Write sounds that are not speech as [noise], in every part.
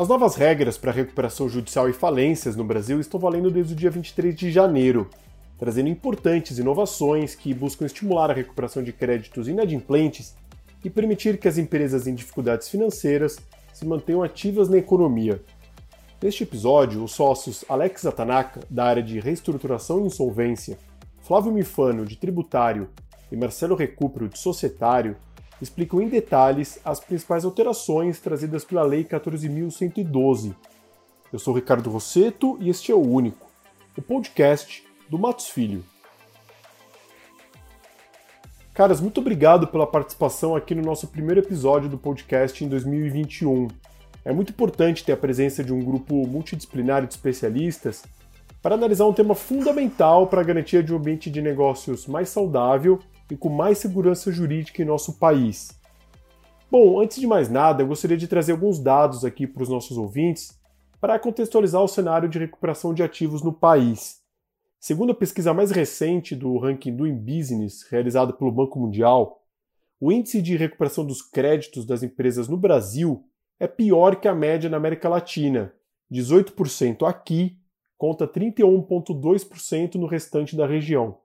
As novas regras para recuperação judicial e falências no Brasil estão valendo desde o dia 23 de janeiro, trazendo importantes inovações que buscam estimular a recuperação de créditos inadimplentes e permitir que as empresas em dificuldades financeiras se mantenham ativas na economia. Neste episódio, os sócios Alex Atanaka, da área de reestruturação e insolvência, Flávio Mifano, de tributário, e Marcelo Recupero, de societário, explicam em detalhes as principais alterações trazidas pela Lei 14.112. Eu sou Ricardo Rosseto e este é o Único, o podcast do Matos Filho. Caras, muito obrigado pela participação aqui no nosso primeiro episódio do podcast em 2021. É muito importante ter a presença de um grupo multidisciplinar de especialistas para analisar um tema fundamental para a garantia de um ambiente de negócios mais saudável e com mais segurança jurídica em nosso país. Bom, antes de mais nada, eu gostaria de trazer alguns dados aqui para os nossos ouvintes para contextualizar o cenário de recuperação de ativos no país. Segundo a pesquisa mais recente do ranking Doing Business, realizado pelo Banco Mundial, o índice de recuperação dos créditos das empresas no Brasil é pior que a média na América Latina, 18% aqui contra 31,2% no restante da região.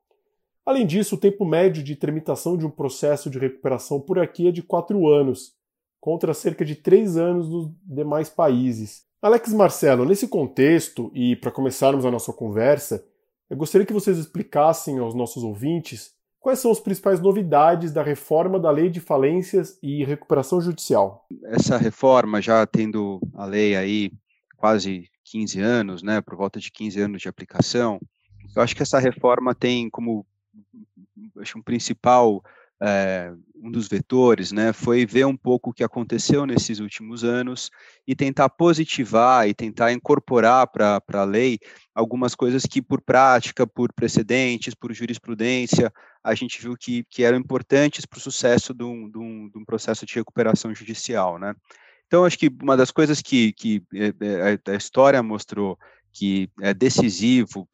Além disso, o tempo médio de tramitação de um processo de recuperação por aqui é de 4 anos, contra cerca de 3 anos nos demais países. Alex Marcelo, nesse contexto, e para começarmos a nossa conversa, eu gostaria que vocês explicassem aos nossos ouvintes quais são as principais novidades da reforma da Lei de Falências e Recuperação Judicial. Essa reforma, já tendo a lei aí quase 15 anos, né, por volta de 15 anos de aplicação, eu acho que essa reforma tem como [laughs] acho um principal é, um dos vetores, né, foi ver um pouco o que aconteceu nesses últimos anos e tentar positivar e tentar incorporar para a lei algumas coisas que, por prática, por precedentes, por jurisprudência, a gente viu que, que eram importantes para o sucesso de um, de, um, de um, processo de recuperação judicial, né. Então, acho que uma das coisas que, que eh, a história mostrou que é decisivo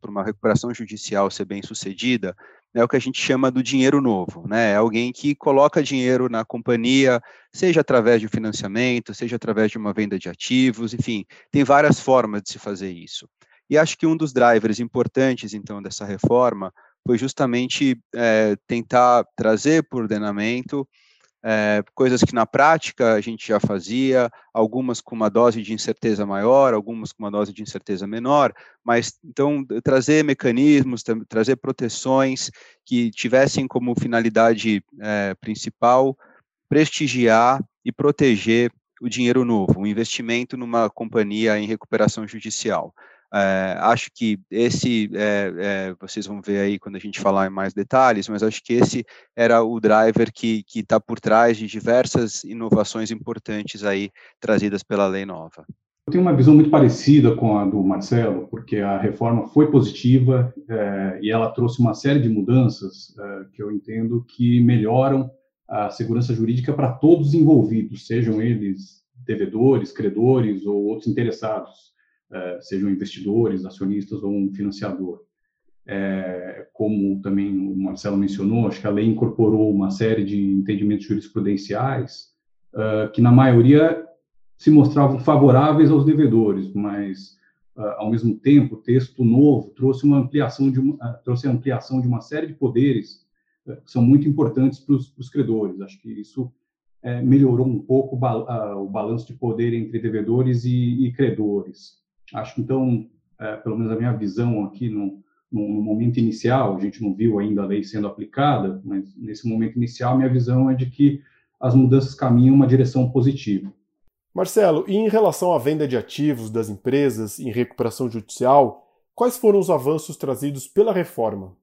para uma recuperação judicial ser bem sucedida é o que a gente chama do dinheiro novo, né? É alguém que coloca dinheiro na companhia, seja através de financiamento, seja através de uma venda de ativos, enfim, tem várias formas de se fazer isso. E acho que um dos drivers importantes, então, dessa reforma foi justamente é, tentar trazer o ordenamento é, coisas que na prática a gente já fazia, algumas com uma dose de incerteza maior, algumas com uma dose de incerteza menor, mas então trazer mecanismos, trazer proteções que tivessem como finalidade é, principal prestigiar e proteger o dinheiro novo, o investimento numa companhia em recuperação judicial. É, acho que esse, é, é, vocês vão ver aí quando a gente falar em mais detalhes, mas acho que esse era o driver que está por trás de diversas inovações importantes aí trazidas pela lei nova. Eu tenho uma visão muito parecida com a do Marcelo, porque a reforma foi positiva é, e ela trouxe uma série de mudanças é, que eu entendo que melhoram a segurança jurídica para todos os envolvidos, sejam eles devedores, credores ou outros interessados. É, sejam investidores, acionistas ou um financiador. É, como também o Marcelo mencionou, acho que a lei incorporou uma série de entendimentos jurisprudenciais uh, que, na maioria, se mostravam favoráveis aos devedores, mas, uh, ao mesmo tempo, o texto novo trouxe uma ampliação de uma, uh, trouxe a ampliação de uma série de poderes que são muito importantes para os credores. Acho que isso melhorou um pouco o balanço de poder entre devedores e, e credores. Acho que, então, é, pelo menos a minha visão aqui no, no, no, momento inicial, a gente não viu ainda a lei sendo aplicada, mas nesse momento inicial, minha visão é de que as mudanças caminham uma direção positiva. Marcelo, e em relação à venda de ativos das empresas em recuperação judicial, quais foram os avanços trazidos pela reforma?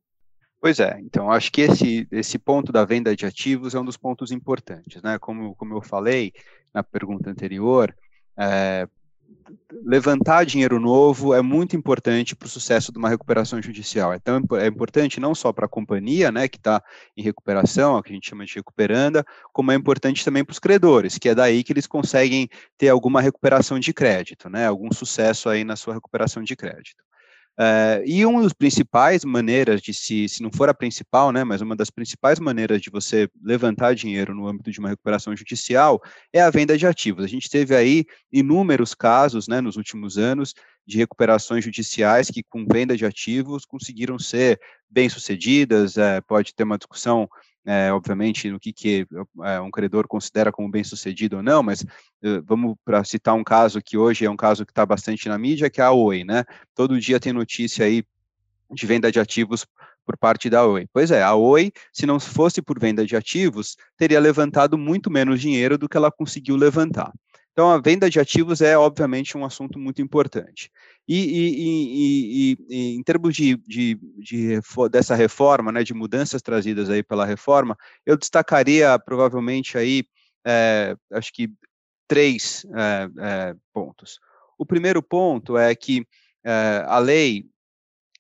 Pois é, então acho que esse, esse ponto da venda de ativos é um dos pontos importantes, né? Como, como eu falei na pergunta anterior, é, levantar dinheiro novo é muito importante para o sucesso de uma recuperação judicial. É, tão, é importante não só para a companhia, né, que está em recuperação, o que a gente chama de recuperanda, como é importante também para os credores, que é daí que eles conseguem ter alguma recuperação de crédito, né, algum sucesso aí na sua recuperação de crédito. É, e uma das principais maneiras de se, se não for a principal, né, mas uma das principais maneiras de você levantar dinheiro no âmbito de uma recuperação judicial é a venda de ativos. A gente teve aí inúmeros casos, né, nos últimos anos de recuperações judiciais que, com venda de ativos, conseguiram ser bem-sucedidas. É, pode ter uma discussão é, obviamente, no que, que é, um credor considera como bem-sucedido ou não, mas uh, vamos para citar um caso que hoje é um caso que está bastante na mídia, que é a Oi, né? Todo dia tem notícia aí de venda de ativos por parte da Oi. Pois é, a Oi, se não fosse por venda de ativos, teria levantado muito menos dinheiro do que ela conseguiu levantar. Então, a venda de ativos é, obviamente, um assunto muito importante. E, e, e, e em termos de, de, de, dessa reforma, né, de mudanças trazidas aí pela reforma, eu destacaria provavelmente aí, é, acho que três é, é, pontos. O primeiro ponto é que a lei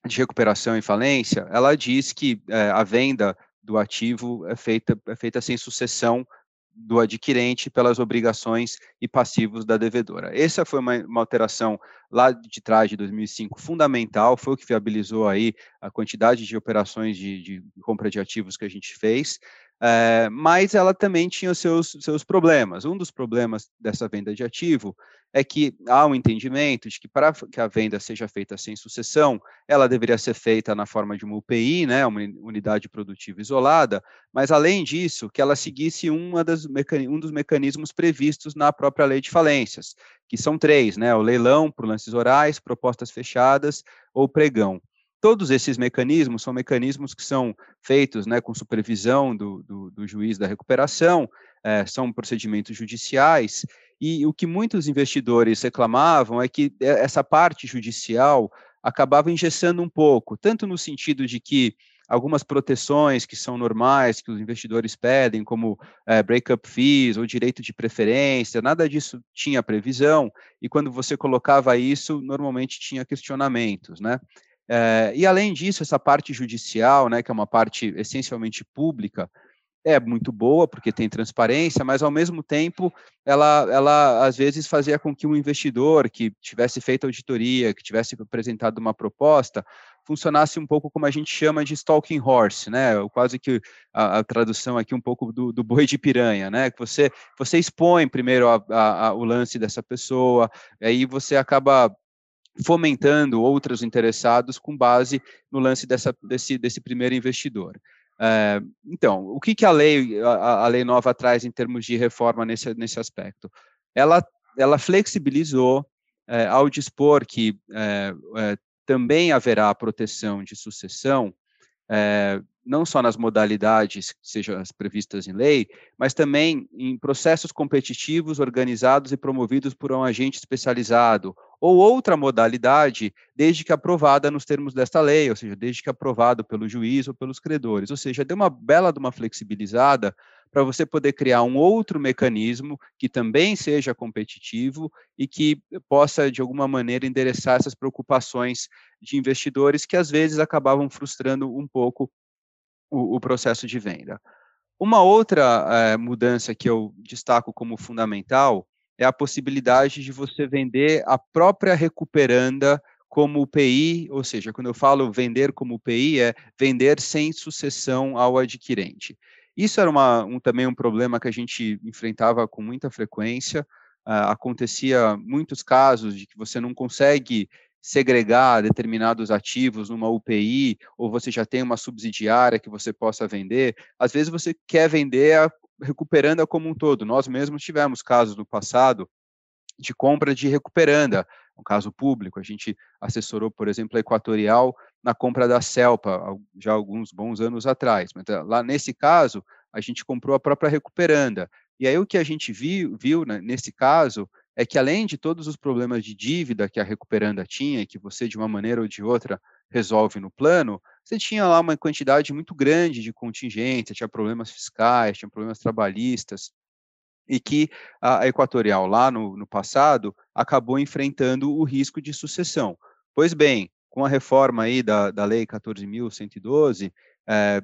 de recuperação e falência, ela diz que a venda do ativo é feita, é feita sem sucessão do adquirente pelas obrigações e passivos da devedora. Essa foi uma, uma, alteração lá de trás de 2005 fundamental, foi o que viabilizou aí a quantidade de operações de, de compra de ativos que a gente fez, é, mas ela também tinha os seus, seus problemas. Um dos problemas dessa venda de ativo é que há um entendimento de que para que a venda seja feita sem sucessão, ela deveria ser feita na forma de uma UPI, né, uma unidade produtiva isolada, mas além disso, que ela seguisse uma das um dos mecanismos previstos na própria lei de falências, que são três, né, o leilão por lances orais, propostas fechadas ou pregão todos esses mecanismos são mecanismos que são feitos né, com supervisão do, do, do juiz da recuperação, é, são procedimentos judiciais, e o que muitos investidores reclamavam é que essa parte judicial acabava engessando um pouco, tanto no sentido de que algumas proteções que são normais, que os investidores pedem, como é, break-up fees ou direito de preferência, nada disso tinha previsão, e quando você colocava isso, normalmente tinha questionamentos, né? É, e além disso, essa parte judicial, né, que é uma parte essencialmente pública, é muito boa porque tem transparência, mas ao mesmo tempo ela, ela às vezes fazia com que um investidor que tivesse feito auditoria, que tivesse apresentado uma proposta, funcionasse um pouco como a gente chama de stalking horse, né? Quase que a, a tradução aqui um pouco do, do, boi de piranha, né? Que você você expõe primeiro a, a, o lance dessa pessoa, aí você acaba fomentando outros interessados com base no lance dessa, desse, desse primeiro investidor. É, então, o que, que a lei a, a, lei nova traz em termos de reforma nesse, nesse aspecto? Ela, ela flexibilizou é, ao dispor que é, também haverá proteção de sucessão não só nas modalidades, sejam as previstas em lei, mas também em processos competitivos organizados e promovidos por um agente especializado ou outra modalidade, desde que aprovada nos termos desta lei, ou seja, desde que aprovado pelo juiz ou pelos credores. Ou seja, deu uma bela de uma flexibilizada para você poder criar um outro mecanismo que também seja competitivo e que possa, de alguma maneira, endereçar essas preocupações de investidores que, às vezes, acabavam frustrando um pouco o, o processo de venda. Uma outra é, mudança que eu destaco como fundamental é a possibilidade de você vender a própria recuperanda como UPI, ou seja, quando eu falo vender como UPI, é vender sem sucessão ao adquirente. Isso era uma, um, também um problema que a gente enfrentava com muita frequência. Uh, acontecia muitos casos de que você não consegue segregar determinados ativos numa UPI, ou você já tem uma subsidiária que você possa vender. Às vezes você quer vender a, recuperanda como um todo. Nós mesmos tivemos casos no passado de compra de recuperanda, um caso público. A gente assessorou, por exemplo, a Equatorial na compra da Celpa, já alguns bons anos atrás. Mas ah, lá nesse caso, a gente comprou a própria recuperanda. E aí o que a gente viu, viu né, nesse caso é que além de todos os problemas de dívida que a recuperanda tinha, que você de uma maneira ou de outra resolve no plano, você tinha lá uma quantidade muito grande de contingência, tinha problemas fiscais, tinha problemas trabalhistas, e que a Equatorial lá no, no passado acabou enfrentando o risco de sucessão. Pois bem, com a reforma aí da, da Lei 14.112, é,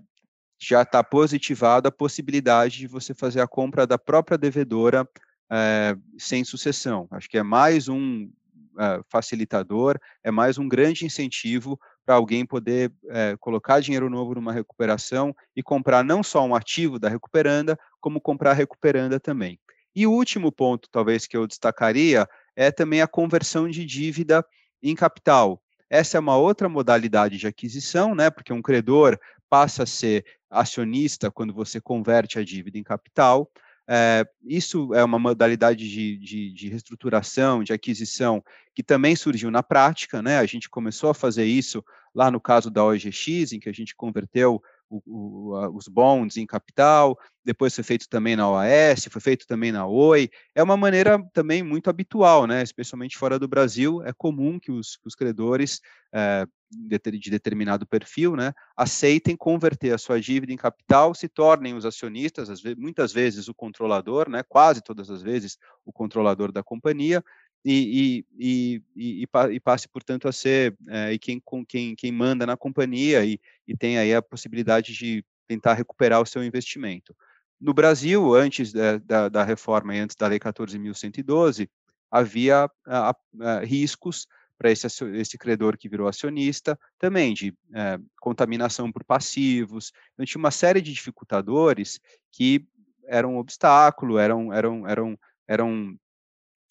já está positivada a possibilidade de você fazer a compra da própria devedora é, sem sucessão. Acho que é mais um, uh, facilitador, é mais um grande incentivo para alguém poder uh, colocar dinheiro novo numa recuperação e comprar não só um ativo da recuperanda, como comprar a recuperanda também. E o último ponto, talvez, que eu destacaria é também a conversão de dívida em capital. Essa é uma outra modalidade de aquisição, né? Porque um credor passa a ser acionista quando você converte a dívida em capital. É, isso é uma modalidade de, de, de, reestruturação, de aquisição, que também surgiu na prática, né? A gente começou a fazer isso lá no caso da OGX, em que a gente converteu o, o, a, os bonds em capital, depois foi feito também na OAS, foi feito também na Oi. É uma maneira também muito habitual, né? especialmente fora do Brasil, é comum que os, os credores é, de, de, determinado perfil né, aceitem converter a sua dívida em capital, se tornem os acionistas, vezes, muitas vezes o controlador, né, quase todas as vezes o controlador da companhia, e, e, e, e, passe, portanto, a ser é, quem, quem, quem manda na companhia e, e tem aí a possibilidade de tentar recuperar o seu investimento. No Brasil, antes da, da, da reforma e antes da Lei 14.112, havia a, a, riscos para esse, esse credor que virou acionista, também de é, contaminação por passivos. Então, tinha uma série de dificultadores que eram um obstáculo, eram, eram, eram, eram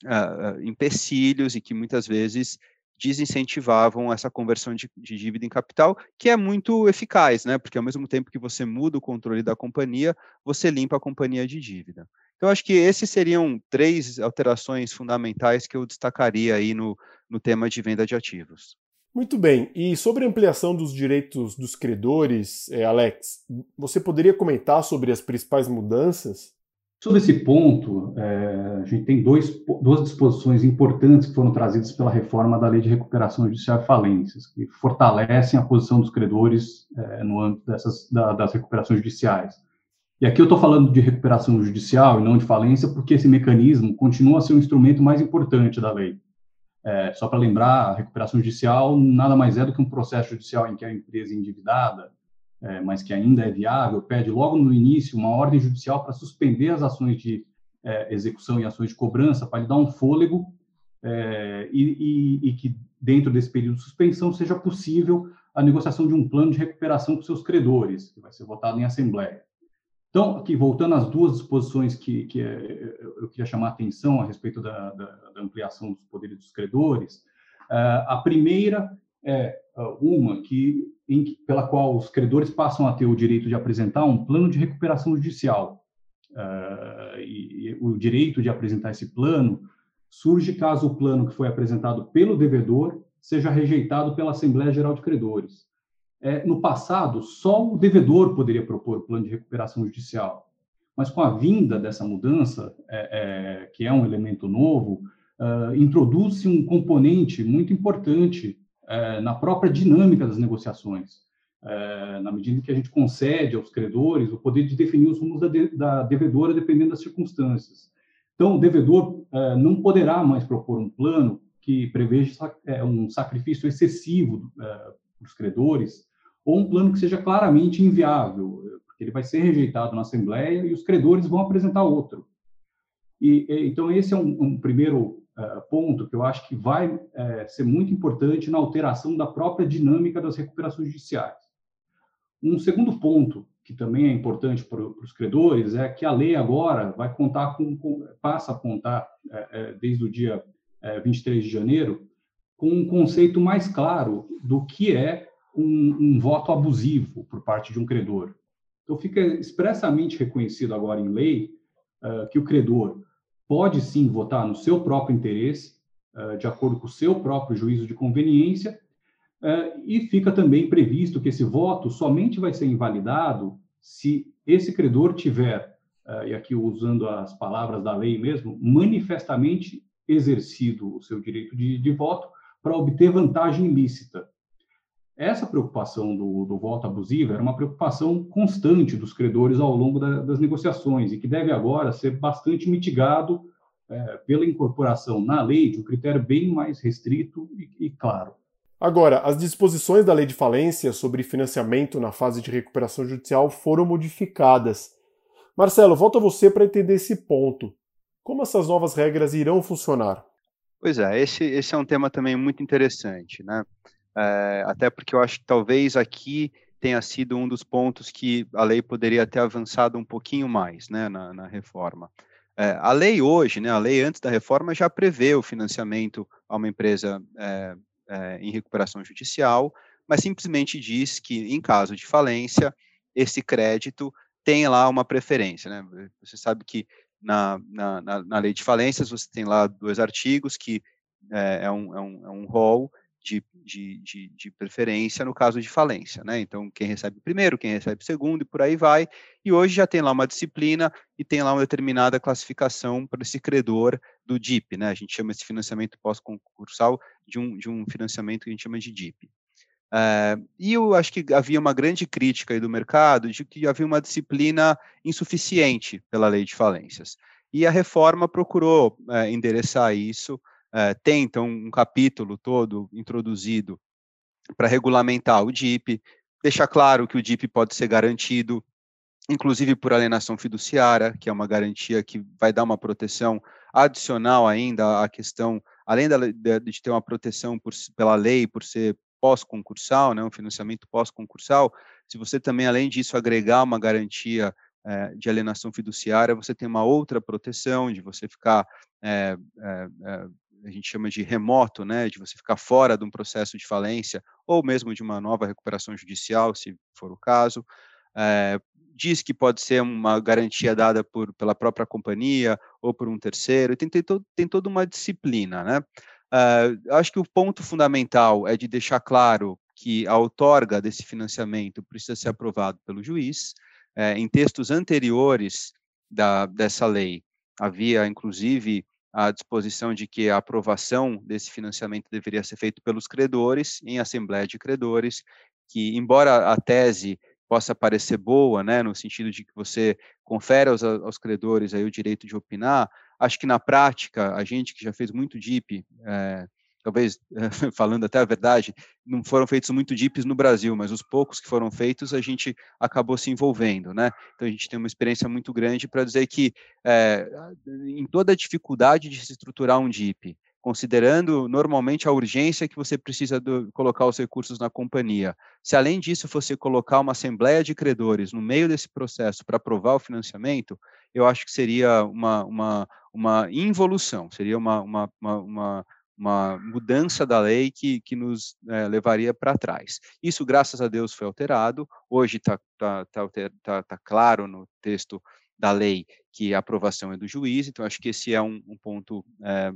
uh, empecilhos e que muitas vezes desincentivavam essa conversão de, de, dívida em capital, que é muito eficaz, né? Porque ao mesmo tempo que você muda o controle da companhia, você limpa a companhia de dívida. Então, acho que esses seriam três alterações fundamentais que eu destacaria aí no, no tema de venda de ativos. Muito bem. E sobre a ampliação dos direitos dos credores, eh, Alex, você poderia comentar sobre as principais mudanças? Sobre esse ponto, é, a gente tem dois, duas disposições importantes que foram trazidas pela reforma da Lei de Recuperação Judicial e Falências, que fortalecem a posição dos credores é, no âmbito dessas, da, das recuperações judiciais. E aqui eu estou falando de recuperação judicial e não de falência, porque esse mecanismo continua a ser o instrumento mais importante da lei. É, só para lembrar, a recuperação judicial nada mais é do que um processo judicial em que a empresa endividada é, mas que ainda é viável, pede logo no início uma ordem judicial para suspender as ações de é, execução e ações de cobrança, para lhe dar um fôlego é, e, e, e, que dentro desse período de suspensão seja possível a negociação de um plano de recuperação com seus credores, que vai ser votado em assembleia. Então, aqui voltando às duas disposições que, que é, eu queria chamar a atenção a respeito da, da, da ampliação dos poderes dos credores, é, a primeira é uma que em, pela qual os credores passam a ter o direito de apresentar um plano de recuperação judicial. Uh, e, e, o direito de apresentar esse plano surge caso o plano que foi apresentado pelo devedor seja rejeitado pela Assembleia Geral de Credores. É, no passado, só o devedor poderia propor o plano de recuperação judicial. Mas com a vinda dessa mudança, é, é, que é um elemento novo, uh, introduz-se um componente muito importante é, na própria dinâmica das negociações, é, na medida em que a gente concede aos credores o poder de definir os rumos da, de, da devedora dependendo das circunstâncias. Então, o devedor é, não poderá mais propor um plano que preveja é, um sacrifício excessivo é, dos credores ou um plano que seja claramente inviável, porque ele vai ser rejeitado na Assembleia e os credores vão apresentar outro. E, então, esse é um, um primeiro ponto que eu acho que vai uh, ser muito importante na alteração da própria dinâmica das recuperações judiciais. Um segundo ponto que também é importante para, os credores é que a lei agora vai contar com, com passa a contar uh, desde o dia 23 de janeiro com um conceito mais claro do que é um, um voto abusivo por parte de um credor. Então fica expressamente reconhecido agora em lei que o credor pode sim votar no seu próprio interesse, uh, de acordo com o seu próprio juízo de conveniência, uh, e fica também previsto que esse voto somente vai ser invalidado se esse credor tiver, uh, e aqui usando as palavras da lei mesmo, manifestamente exercido o seu direito de, de voto para obter vantagem ilícita. Essa preocupação do, do, voto abusivo era uma preocupação constante dos credores ao longo da, das negociações e que deve agora ser bastante mitigado é, pela incorporação na lei de um critério bem mais restrito e, e claro. Agora, as disposições da lei de falência sobre financiamento na fase de recuperação judicial foram modificadas. Marcelo, volto a você para entender esse ponto. Como essas novas regras irão funcionar? Pois é, esse, esse é um tema também muito interessante, né? É, até porque eu acho que talvez aqui tenha sido um dos pontos que a lei poderia ter avançado um pouquinho mais, né, na, na reforma. É, a lei hoje, né, a lei antes da reforma já prevê o financiamento a uma empresa é, é, em recuperação judicial, mas simplesmente diz que, em caso de falência, esse crédito tem lá uma preferência. Né? Você sabe que na, na, na lei de falências você tem lá dois artigos que é, é um, é um, é um rol de, de, de, de, preferência no caso de falência, né? Então, quem recebe primeiro, quem recebe segundo e por aí vai. E hoje já tem lá uma disciplina e tem lá uma determinada classificação para esse credor do DIP, né? A gente chama esse financiamento pós-concursal de um, de um financiamento que a gente chama de DIP. É, e eu acho que havia uma grande crítica aí do mercado de que havia uma disciplina insuficiente pela lei de falências. E a reforma procurou é, endereçar isso, tem então um capítulo todo introduzido para regulamentar o DIP, deixar claro que o DIP pode ser garantido, inclusive por alienação fiduciária, que é uma garantia que vai dar uma proteção adicional ainda à questão, além de, ter uma proteção por, pela lei, por ser pós-concursal, né, um financiamento pós-concursal, se você também, além disso, agregar uma garantia é, de alienação fiduciária, você tem uma outra proteção de você ficar é, a gente chama de remoto, né, de você ficar fora de um processo de falência ou mesmo de uma nova recuperação judicial, se for o caso. É, diz que pode ser uma garantia dada por, pela própria companhia ou por um terceiro, tem, tem, todo, tem toda uma disciplina, né? Uh, acho que o ponto fundamental é de deixar claro que a outorga desse financiamento precisa ser aprovado pelo juiz. É, em textos anteriores da, dessa lei, havia, inclusive, a disposição de que a aprovação desse financiamento deveria ser feita pelos credores, em assembleia de credores, que, embora a tese possa parecer boa, né, no sentido de que você confere aos, aos credores aí o direito de opinar, acho que na prática, a gente que já fez muito DIP, é, talvez [laughs] falando até a verdade, não foram feitos muito DIPs no Brasil, mas os poucos que foram feitos a gente acabou se envolvendo, né? Então a gente tem uma experiência muito grande para dizer que é, em toda a dificuldade de se estruturar um DIP, considerando normalmente a urgência que você precisa do, colocar os recursos na companhia. Se além disso você colocar uma assembleia de credores no meio desse processo para aprovar o financiamento, eu acho que seria uma, uma, uma involução, seria uma, uma, uma, uma mudança da lei que, que nos é, levaria para trás. Isso, graças a Deus, foi alterado. Hoje está tá, tá, tá, tá, claro no texto da lei que a aprovação é do juiz, então acho que esse é um, um ponto é,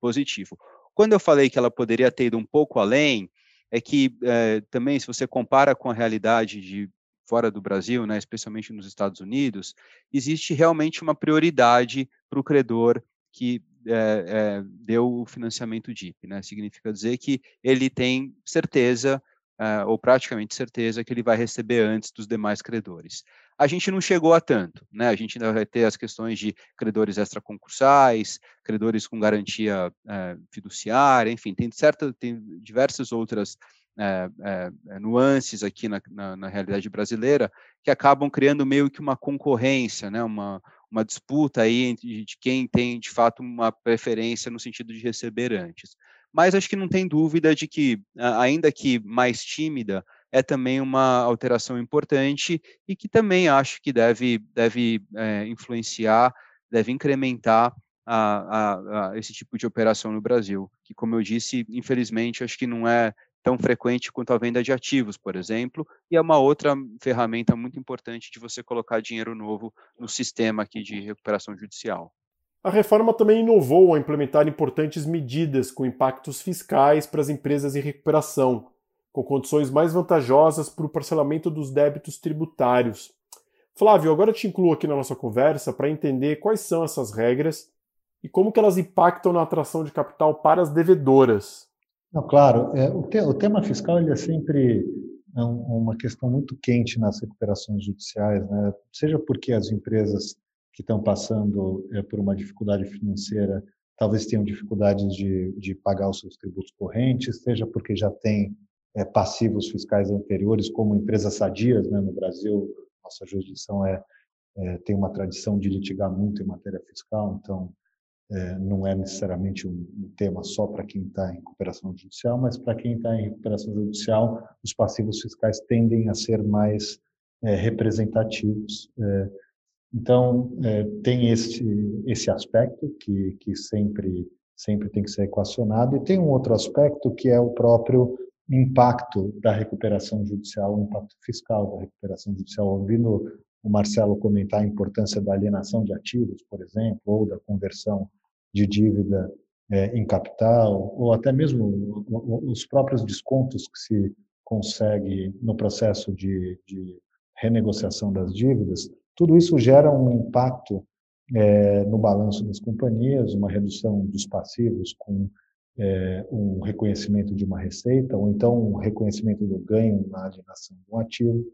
positivo. Quando eu falei que ela poderia ter ido um pouco além, é que é, também, se você compara com a realidade de fora do Brasil, né, especialmente nos Estados Unidos, existe realmente uma prioridade para o credor que é, é, deu o financiamento DIP, né? Significa dizer que ele tem certeza, é, ou praticamente certeza, que ele vai receber antes dos demais credores. A gente não chegou a tanto, né? A gente ainda vai ter as questões de credores extraconcursais, credores com garantia fiduciária, enfim, tem certa, tem diversas outras é, é, nuances aqui na, na, na, realidade brasileira que acabam criando meio que uma concorrência, né, uma, uma disputa aí de quem tem de fato uma preferência no sentido de receber antes. Mas acho que não tem dúvida de que, ainda que mais tímida, é também uma alteração importante e que também acho que deve, deve é, influenciar, deve incrementar a, a, a, esse tipo de operação no Brasil, que, como eu disse, infelizmente, acho que não é tão frequente quanto a venda de ativos, por exemplo, e é uma outra ferramenta muito importante de você colocar dinheiro novo no sistema aqui de recuperação judicial. A reforma também inovou a implementar importantes medidas com impactos fiscais para as empresas em recuperação, com condições mais vantajosas para o parcelamento dos débitos tributários. Flávio, agora te incluo aqui na nossa conversa para entender quais são essas regras e como que elas impactam na atração de capital para as devedoras. Não, claro, é, o, te, o, tema fiscal ele é sempre é um, uma questão muito quente nas recuperações judiciais, né? seja porque as empresas que estão passando é, por uma dificuldade financeira talvez tenham dificuldades de, de pagar os seus tributos correntes, seja porque já tem é, passivos fiscais anteriores, como empresas sadias né? no Brasil, nossa jurisdição é, é, tem uma tradição de litigar muito em matéria fiscal, então é, não é necessariamente um, tema só para quem está em recuperação judicial, mas para quem está em recuperação judicial, os passivos fiscais tendem a ser mais é, representativos. É, então, é, tem esse, esse aspecto que, que sempre, sempre tem que ser equacionado, e tem um outro aspecto que é o próprio impacto da recuperação judicial, o impacto fiscal da recuperação judicial. Ouvindo o Marcelo comentar a importância da alienação de ativos, por exemplo, ou da conversão de dívida é, em capital, ou até mesmo os próprios descontos que se consegue no processo de, de renegociação das dívidas, tudo isso gera um impacto é, no balanço das companhias, uma redução dos passivos com é, um reconhecimento de uma receita, ou então um reconhecimento do ganho na alienação de um ativo.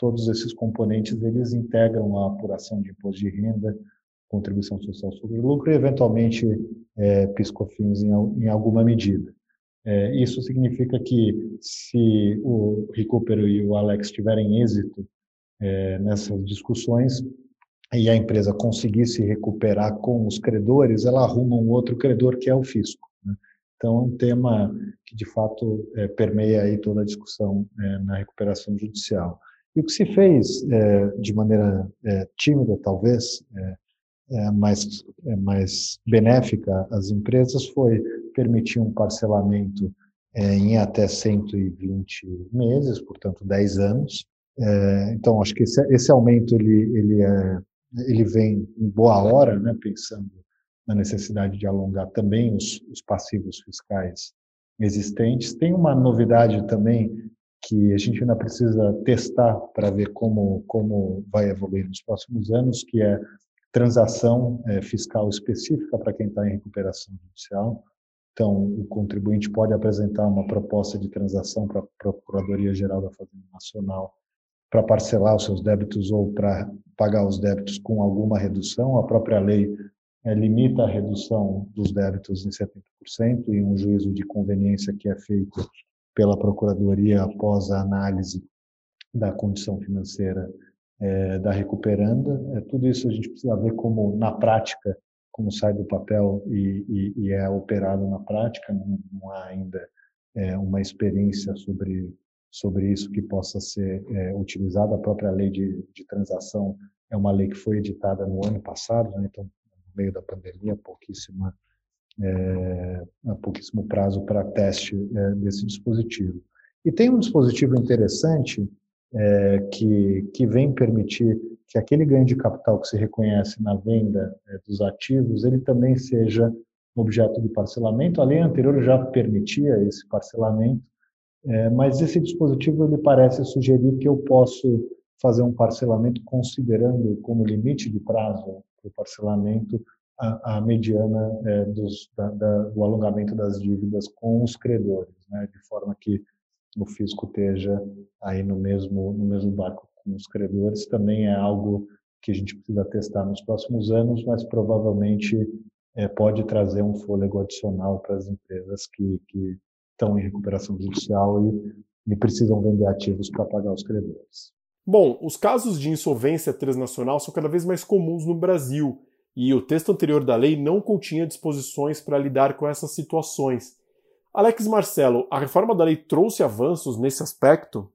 Todos esses componentes eles integram a apuração de imposto de renda, contribuição social sobre lucro e, eventualmente, é, piscofins em, em alguma medida. É, isso significa que, se o Recupero e o Alex tiverem êxito é, nessas discussões e a empresa conseguir se recuperar com os credores, ela arruma um outro credor que é o fisco. Né? Então, é um tema que de fato é, permeia aí toda a discussão é, na recuperação judicial. E o que se fez é, de maneira é, tímida, talvez, é, é, mais, mais benéfica às empresas, foi permitir um parcelamento em até 120 meses, portanto 10 anos, é, então, acho que esse, esse aumento ele, ele, é, ele vem em boa hora, né, pensando na necessidade de alongar também os, os passivos fiscais existentes. Tem uma novidade também que a gente ainda precisa testar para ver como, como vai evoluir nos próximos anos, que é transação é, fiscal específica para quem está em recuperação judicial. Então, o contribuinte pode apresentar uma proposta de transação para a Procuradoria-Geral da Fazenda Nacional para parcelar os seus débitos ou para pagar os débitos com alguma redução. A própria lei é, limita a redução dos débitos em 70% e um juízo de conveniência que é feito pela Procuradoria após a análise da condição financeira é, da recuperanda. É, tudo isso a gente precisa ver como, na prática, como sai do papel e, e, e é operado na prática. Não, não há ainda é, uma experiência sobre sobre isso que possa ser é, utilizado. A própria lei de, de, transação é uma lei que foi editada no ano passado, né? então, no meio da pandemia, pouquíssima, é, pouquíssimo prazo para teste é, desse dispositivo. E tem um dispositivo interessante é, que, que vem permitir que aquele ganho de capital que se reconhece na venda é, dos ativos, ele também seja objeto de parcelamento. A lei anterior já permitia esse parcelamento, é, mas esse dispositivo ele parece sugerir que eu posso fazer um parcelamento considerando como limite de prazo o parcelamento a, a mediana é, dos, da, da, do alongamento das dívidas com os credores, né, de forma que o fisco esteja aí no mesmo no mesmo barco com os credores. Também é algo que a gente precisa testar nos próximos anos, mas provavelmente é, pode trazer um fôlego adicional para as empresas que, que estão em recuperação judicial e, e precisam vender ativos para pagar os credores. Bom, os casos de insolvência transnacional são cada vez mais comuns no Brasil e o texto anterior da lei não continha disposições para lidar com essas situações. Alex Marcelo, a reforma da lei trouxe avanços nesse aspecto?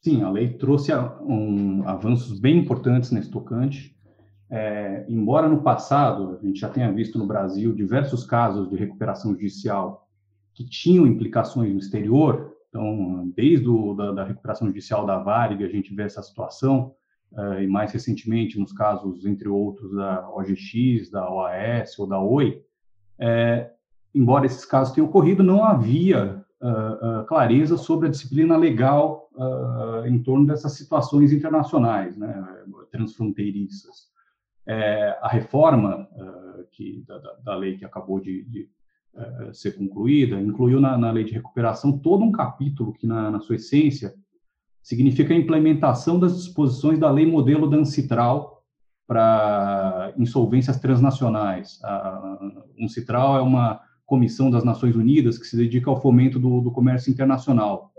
Sim, a lei trouxe um, avanços bem importantes nesse tocante. É, embora no passado a gente já tenha visto no Brasil diversos casos de recuperação judicial que tinham implicações no exterior. Então, desde o, da, da recuperação judicial da Varig, a gente vê essa situação, uh, e mais recentemente nos casos, entre outros, da OGX, da OAS ou da OI, é, embora esses casos tenham ocorrido, não havia uh, uh, clareza sobre a disciplina legal em torno dessas situações internacionais, né, transfronteiriças. É, a reforma que, da, da, lei que acabou de, de ser concluída, incluiu na, na, lei de recuperação todo um capítulo que, na, na, sua essência, significa a implementação das disposições da lei modelo da Ancitral para insolvências transnacionais. A Ancitral é uma comissão das Nações Unidas que se dedica ao fomento do, do comércio internacional.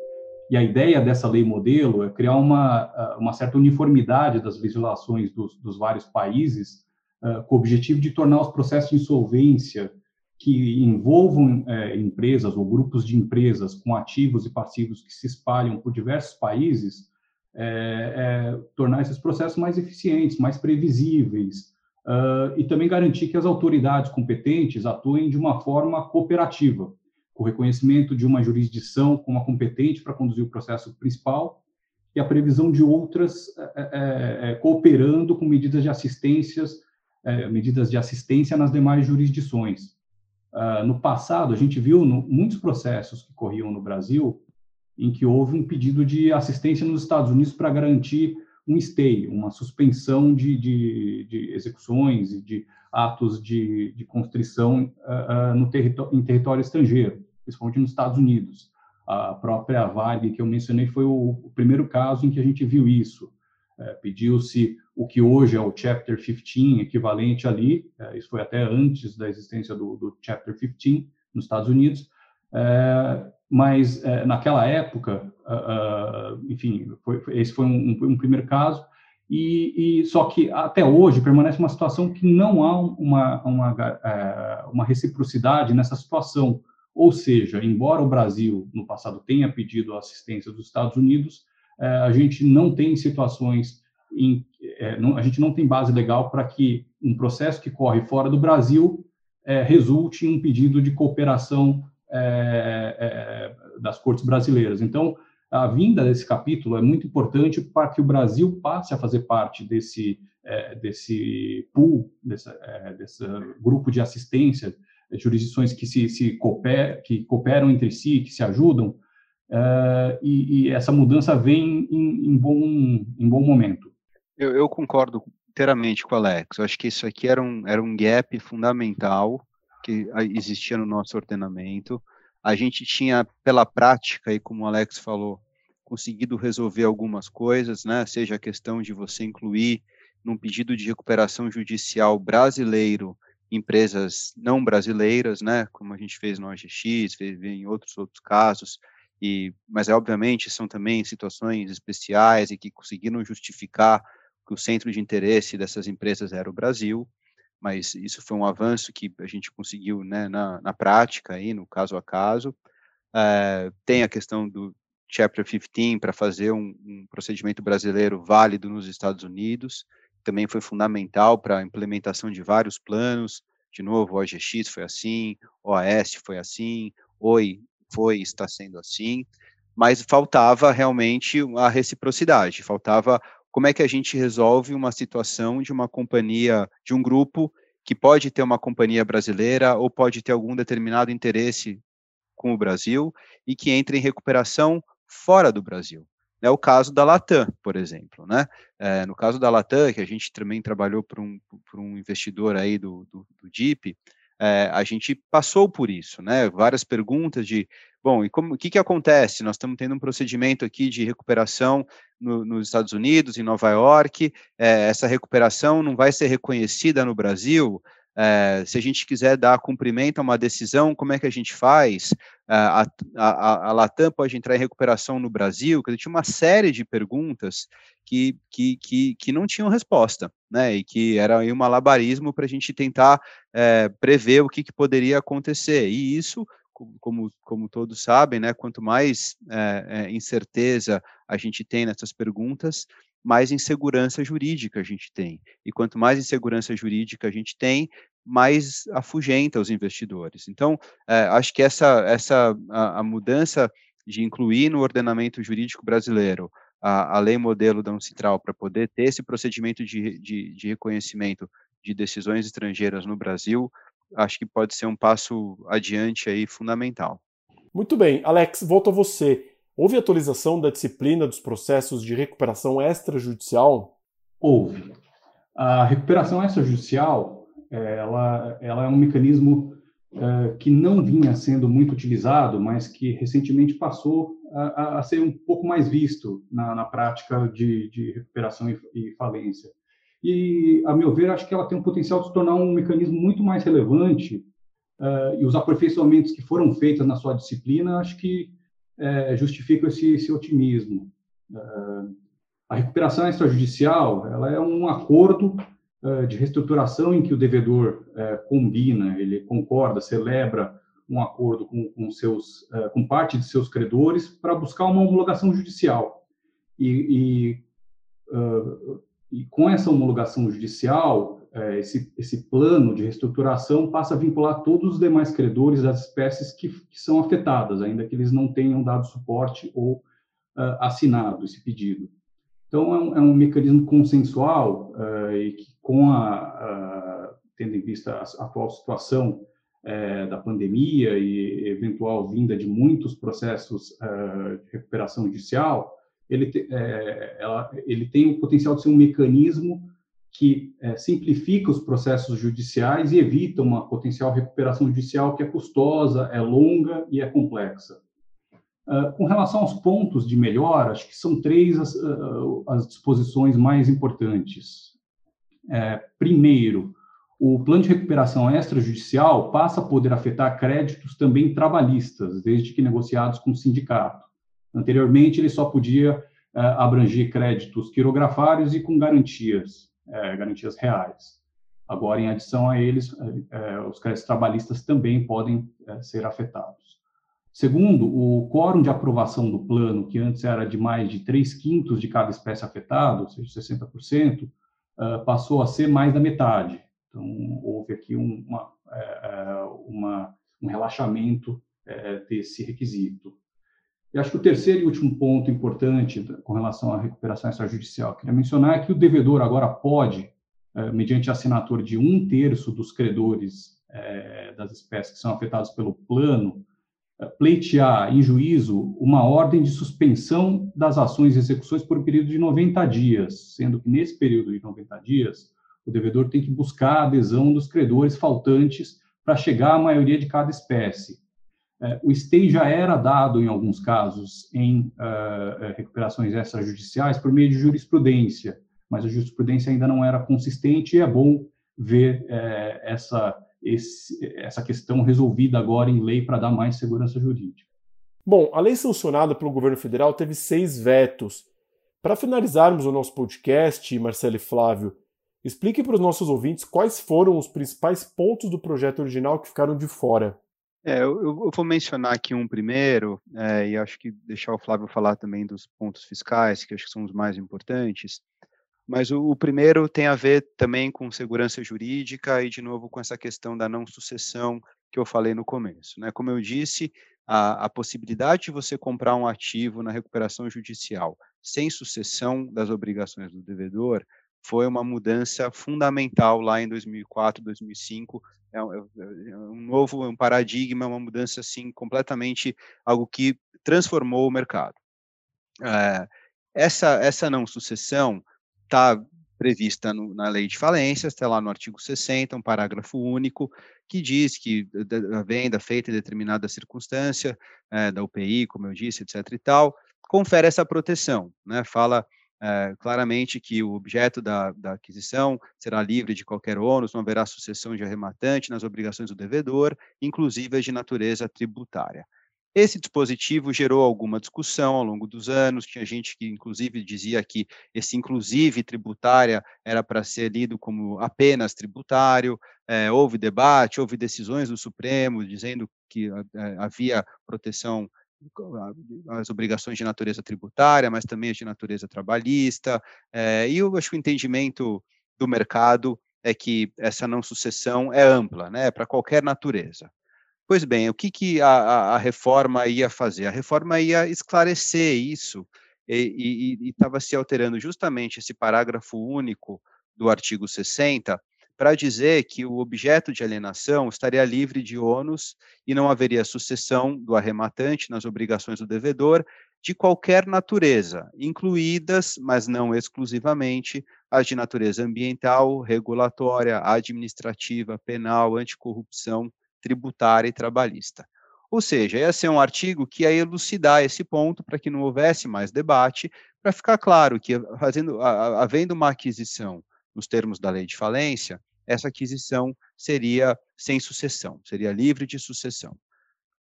E a ideia dessa lei modelo é criar uma, uma certa uniformidade das legislações dos, dos vários países uh, com o objetivo de tornar os processos de insolvência que envolvam é, empresas ou grupos de empresas com ativos e passivos que se espalham por diversos países, é, é, tornar esses processos mais eficientes, mais previsíveis, uh, e também garantir que as autoridades competentes atuem de uma forma cooperativa, com reconhecimento de uma jurisdição como a competente para conduzir o processo principal e a previsão de outras é, é, cooperando com medidas de assistências, medidas de assistência nas demais jurisdições. Uh, no passado, a gente viu no, muitos processos que corriam no Brasil em que houve um pedido de assistência nos Estados Unidos para garantir um stay, uma suspensão de, de, de execuções e de atos de, de constrição uh, uh, no território, em território estrangeiro, principalmente nos Estados Unidos. A própria Varg que eu mencionei foi o, o primeiro caso em que a gente viu isso. Uh, Pediu-se o que hoje é o Chapter 15, equivalente ali, uh, isso foi até antes da existência do, do Chapter 15 nos Estados Unidos, uh, mas é, naquela época, enfim, foi, esse foi um, um, primeiro caso, e, e, só que até hoje permanece uma situação que não há uma, uma, uma reciprocidade nessa situação, ou seja, embora o Brasil no passado tenha pedido a assistência dos Estados Unidos, a gente não tem situações em, não, a gente não tem base legal para que um processo que corre fora do Brasil resulte em um pedido de cooperação é, é, das cortes brasileiras. Então, a vinda desse capítulo é muito importante para que o Brasil passe a fazer parte desse, é, desse pool, desse, é, desse grupo de assistência, jurisdições que se, se cooper, que cooperam entre si, que se ajudam, é, e, e, essa mudança vem em, em, bom, em bom momento. Eu, eu, concordo inteiramente com o Alex. Eu acho que isso aqui era um, era um gap fundamental que existia no nosso ordenamento. A gente tinha, pela prática, e como o Alex falou, conseguido resolver algumas coisas, né? Seja a questão de você incluir num pedido de recuperação judicial brasileiro empresas não brasileiras, né? Como a gente fez no OGX, fez em outros outros casos. E, mas é, obviamente são também situações especiais e que conseguiram justificar que o centro de interesse dessas empresas era o Brasil mas isso foi um avanço que a gente conseguiu né, na, na prática, aí, no caso a caso. É, tem a questão do Chapter 15 para fazer um, um, procedimento brasileiro válido nos Estados Unidos, também foi fundamental para a implementação de vários planos. De novo, o OGX foi assim, OAS foi assim, OI foi está sendo assim, mas faltava realmente a reciprocidade, faltava como é que a gente resolve uma situação de uma companhia, de um grupo que pode ter uma companhia brasileira ou pode ter algum determinado interesse com o Brasil e que entre em recuperação fora do Brasil. É o caso da Latam, por exemplo. Né? É, no caso da Latam, que a gente também trabalhou para um, por um investidor aí do, do, do DIP, é, a gente passou por isso, né? Várias perguntas de, bom, e como, o que, que acontece? Nós estamos tendo um procedimento aqui de recuperação no, nos Estados Unidos, em Nova York, é, essa recuperação não vai ser reconhecida no Brasil? É, se a gente quiser dar cumprimento a uma decisão, como é que a gente faz? A, a, a, Latam pode entrar em recuperação no Brasil? Quer dizer, tinha uma série de perguntas que, que, que, que não tinham resposta, né? E que era um malabarismo para a gente tentar é, prever o que, que poderia acontecer. E isso como, como todos sabem, né, quanto mais é, é, incerteza a gente tem nessas perguntas, mais insegurança jurídica a gente tem. E quanto mais insegurança jurídica a gente tem, mais afugenta os investidores. Então, é, acho que essa, essa a, a, mudança de incluir no ordenamento jurídico brasileiro a, a lei modelo da Uncitral para poder ter esse procedimento de, de, de reconhecimento de decisões estrangeiras no Brasil, acho que pode ser um passo adiante aí fundamental. Muito bem, Alex, volto a você. Houve atualização da disciplina dos processos de recuperação extrajudicial? Houve. A recuperação extrajudicial, ela, ela é um mecanismo é, que não vinha sendo muito utilizado, mas que recentemente passou a, a ser um pouco mais visto na, na prática de, de recuperação e, e falência e, a meu ver, acho que ela tem um potencial de se tornar um mecanismo muito mais relevante uh, e os aperfeiçoamentos que foram feitos na sua disciplina, acho que uh, justificam esse, esse otimismo. Uh, a recuperação extrajudicial ela é um acordo de reestruturação em que o devedor combina, ele concorda, celebra um acordo com, com seus, com parte de seus credores para buscar uma homologação judicial. E, e, uh, e com essa homologação judicial, uh, esse, esse plano de reestruturação passa a vincular todos os demais credores das espécies que, que são afetadas, ainda que eles não tenham dado suporte ou uh, assinado esse pedido. Então, é um, é um mecanismo consensual e que, com a, tendo em vista a, a atual situação é, da pandemia e eventual vinda de muitos processos uh, de recuperação judicial, ele, te, é, ela, ele tem o potencial de ser um mecanismo que é, simplifica os processos judiciais e evita uma potencial recuperação judicial que é custosa, é longa e é complexa. Uh, com relação aos pontos de melhora, acho que são três as, uh, as disposições mais importantes. É, primeiro, o plano de recuperação extrajudicial passa a poder afetar créditos também trabalhistas, desde que negociados com o sindicato. Anteriormente, ele só podia uh, abranger créditos quirografários e com garantias, uh, garantias reais. Agora, em adição a eles, uh, os créditos trabalhistas também podem ser afetados. Segundo, o quórum de aprovação do plano, que antes era de mais de 3 quintos de cada espécie afetada, ou seja, 60%, passou a ser mais da metade. Então, houve aqui um, uma, uma, um relaxamento desse requisito. E acho que o terceiro e último ponto importante com relação à recuperação extrajudicial que eu queria mencionar é que o devedor agora pode, é, mediante assinatura de um terço dos credores é, das espécies que são afetadas pelo plano, é, pleitear em juízo uma ordem de suspensão das ações e execuções por um período de 90 dias, sendo que nesse período de 90 dias o devedor tem que buscar a adesão dos credores faltantes para chegar à maioria de cada espécie. É, o stay já era dado, em alguns casos, em uh, recuperações extrajudiciais por meio de jurisprudência, mas a jurisprudência ainda não era consistente e é bom ver essa, essa questão resolvida agora em lei para dar mais segurança jurídica. Bom, a lei sancionada pelo governo federal teve seis vetos. Para finalizarmos o nosso podcast, Marcelo e Flávio, explique para os nossos ouvintes quais foram os principais pontos do projeto original que ficaram de fora. É, eu, eu, vou mencionar aqui um primeiro, é, e acho que deixar o Flávio falar também dos pontos fiscais, que acho que são os mais importantes. Mas o, o, primeiro tem a ver também com segurança jurídica e, de novo, com essa questão da não sucessão que eu falei no começo. Né? Como eu disse, a, a possibilidade de você comprar um ativo na recuperação judicial sem sucessão das obrigações do devedor foi uma mudança fundamental lá em 2004, 2005. É um, é um novo um paradigma, uma mudança assim completamente algo que transformou o mercado. É, essa essa não sucessão está prevista no, na lei de falências, está lá no artigo 60, um parágrafo único, que diz que a venda feita em determinada circunstância, é, da UPI, como eu disse, etc. e tal, confere essa proteção, né? Fala é, claramente que o objeto da, da, aquisição será livre de qualquer ônus, não haverá sucessão de arrematante nas obrigações do devedor, inclusive as de natureza tributária. Esse dispositivo gerou alguma discussão ao longo dos anos, tinha gente que inclusive dizia que esse inclusive tributária era para ser lido como apenas tributário, é, houve debate, houve decisões do Supremo dizendo que é, havia proteção as obrigações de natureza tributária, mas também as de natureza trabalhista, é, e eu acho que o entendimento do mercado é que essa não sucessão é ampla, né, para qualquer natureza. Pois bem, o que, que a, a, reforma ia fazer? A reforma ia esclarecer isso e estava se alterando justamente esse parágrafo único do artigo 60 para dizer que o objeto de alienação estaria livre de ônus e não haveria sucessão do arrematante nas obrigações do devedor de qualquer natureza, incluídas, mas não exclusivamente, as de natureza ambiental, regulatória, administrativa, penal, anticorrupção, tributária e trabalhista. Ou seja, ia ser um artigo que ia elucidar esse ponto para que não houvesse mais debate, para ficar claro que, fazendo, havendo uma aquisição nos termos da lei de falência, essa aquisição seria sem sucessão, seria livre de sucessão.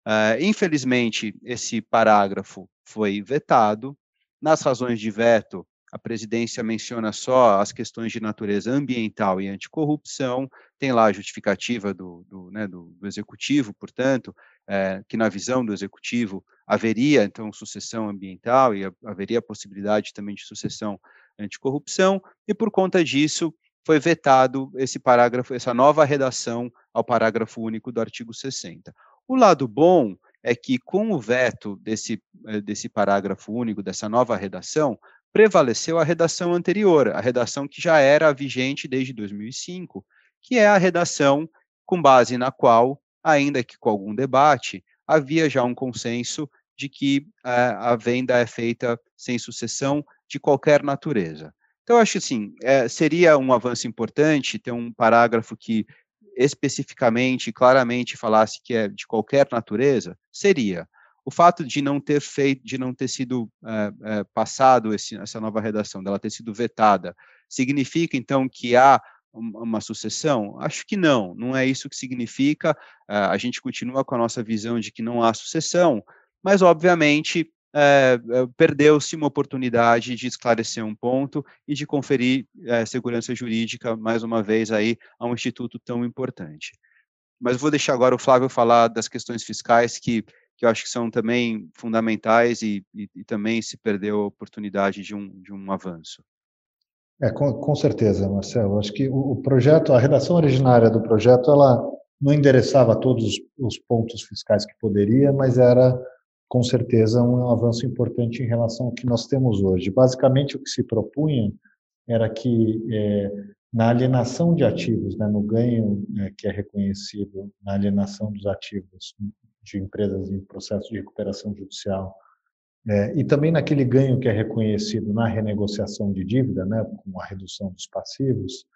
Uh, infelizmente, esse parágrafo foi vetado. Nas razões de veto, a presidência menciona só as questões de natureza ambiental e anticorrupção, tem lá a justificativa do, do, né, do, do executivo, portanto, é, que na visão do executivo haveria, então, sucessão ambiental e haveria a possibilidade também de sucessão anticorrupção, e por conta disso foi vetado esse parágrafo, essa nova redação ao parágrafo único do artigo 60. O lado bom é que, com o veto desse, eh, desse parágrafo único, dessa nova redação, prevaleceu a redação anterior, a redação que já era vigente desde 2005, que é a redação com base na qual, ainda que com algum debate, havia já um consenso de que a, eh, a venda é feita sem sucessão de qualquer natureza. Então, acho assim, é, seria um avanço importante ter um parágrafo que especificamente, claramente falasse que é de qualquer natureza, seria. O fato de não ter feito, de não ter sido é, é, passado esse, essa nova redação, dela ter sido vetada, significa então que há uma sucessão? Acho que não, não é isso que significa. a gente continua com a nossa visão de que não há sucessão, mas obviamente é, perdeu-se uma oportunidade de esclarecer um ponto e de conferir é, segurança jurídica, mais uma vez, aí, a um instituto tão importante. Mas vou deixar agora o Flávio falar das questões fiscais, que, que eu acho que são também fundamentais e, e, e também se perdeu a oportunidade de um, de um avanço. É, com, com certeza, Marcelo. Acho que o, o, projeto, a redação originária do projeto, ela não endereçava todos os pontos fiscais que poderia, mas era com certeza um avanço importante em relação ao que nós temos hoje. Basicamente, o que se propunha era que é, na alienação de ativos, né, no ganho é, que é reconhecido na alienação dos ativos de empresas em processo de recuperação judicial, é, e também naquele ganho que é reconhecido na renegociação de dívida, né, com a redução dos passivos,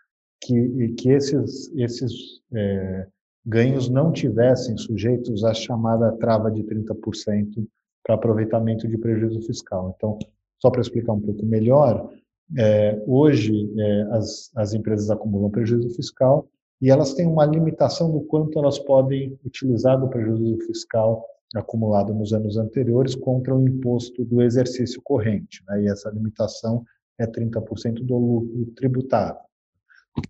que, que esses, esses é, ganhos não tivessem sujeitos à chamada trava de 30% para aproveitamento de prejuízo fiscal. Então, só para explicar um pouco melhor, é, hoje é, as, as empresas acumulam prejuízo fiscal e elas têm uma limitação do quanto elas podem utilizar do prejuízo fiscal acumulado nos anos anteriores contra o imposto do exercício corrente. Né? E essa limitação é 30% do lucro tributável.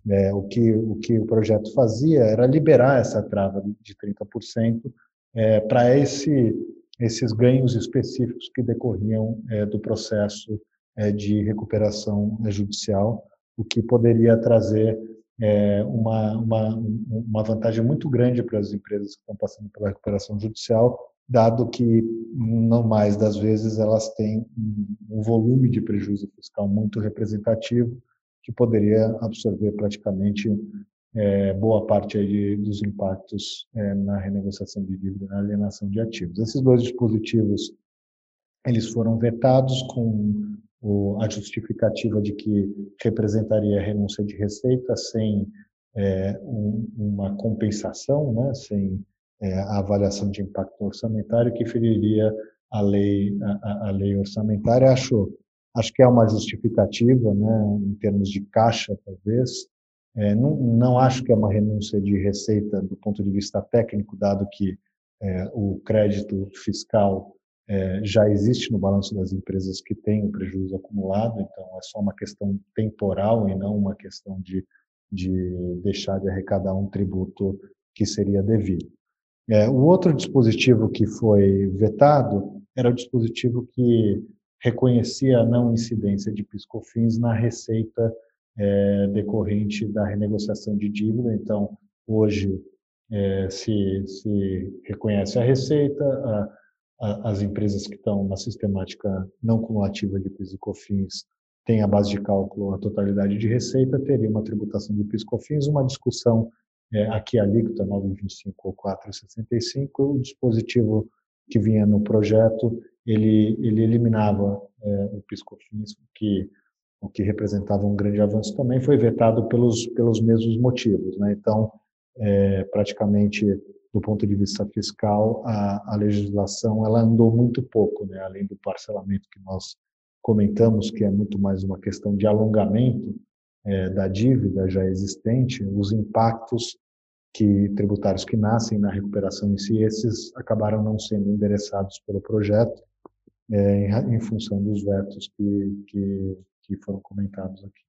É, o, que, o que o projeto fazia era liberar essa trava de 30% é, para esse, esses ganhos específicos que decorriam é, do processo é, de recuperação judicial, o que poderia trazer é, uma, uma, uma vantagem muito grande para as empresas que estão passando pela recuperação judicial, dado que, não mais das vezes, elas têm um volume de prejuízo fiscal muito representativo que poderia absorver praticamente é, boa parte de, dos impactos é, na renegociação de dívida, na alienação de ativos. Esses dois dispositivos eles foram vetados com o, a justificativa de que representaria renúncia de receita sem é, um, uma compensação, né, sem é, a avaliação de impacto orçamentário que feriria a lei a, a lei orçamentária. Acho Acho que é uma justificativa, né, em termos de caixa, talvez. É, não, não, acho que é uma renúncia de receita do ponto de vista técnico, dado que é, o crédito fiscal é, já existe no balanço das empresas que têm o prejuízo acumulado, então é só uma questão temporal e não uma questão de, de deixar de arrecadar um tributo que seria devido. É, o outro dispositivo que foi vetado era o dispositivo que reconhecia a não incidência de piscofins na receita é, decorrente da renegociação de dívida. Então, hoje é, se, se reconhece a receita, a, a, as empresas que estão na sistemática não cumulativa de piscofins têm a base de cálculo a totalidade de receita, teria uma tributação de piscofins, uma discussão é, aqui a alíquota 9,25 ou 4,65, o dispositivo que vinha no projeto ele, ele eliminava é, o piscofins, que, o que representava um grande avanço também, foi vetado pelos, pelos mesmos motivos. Né? Então, é, praticamente, do ponto de vista fiscal, a, a legislação ela andou muito pouco, né? além do parcelamento que nós comentamos, que é muito mais uma questão de alongamento é, da dívida já existente, os impactos que tributários que nascem na recuperação em si, esses acabaram não sendo endereçados pelo projeto é, em, função dos vetos que, que, que foram comentados aqui.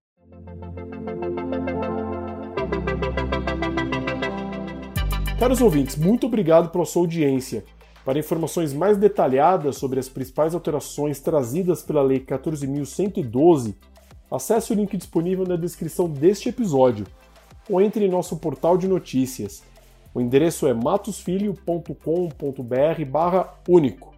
Caros ouvintes, muito obrigado pela sua audiência. Para informações mais detalhadas sobre as principais alterações trazidas pela Lei 14.112, acesse o link disponível na descrição deste episódio ou entre em nosso portal de notícias. O endereço é matosfilho.com.br/único.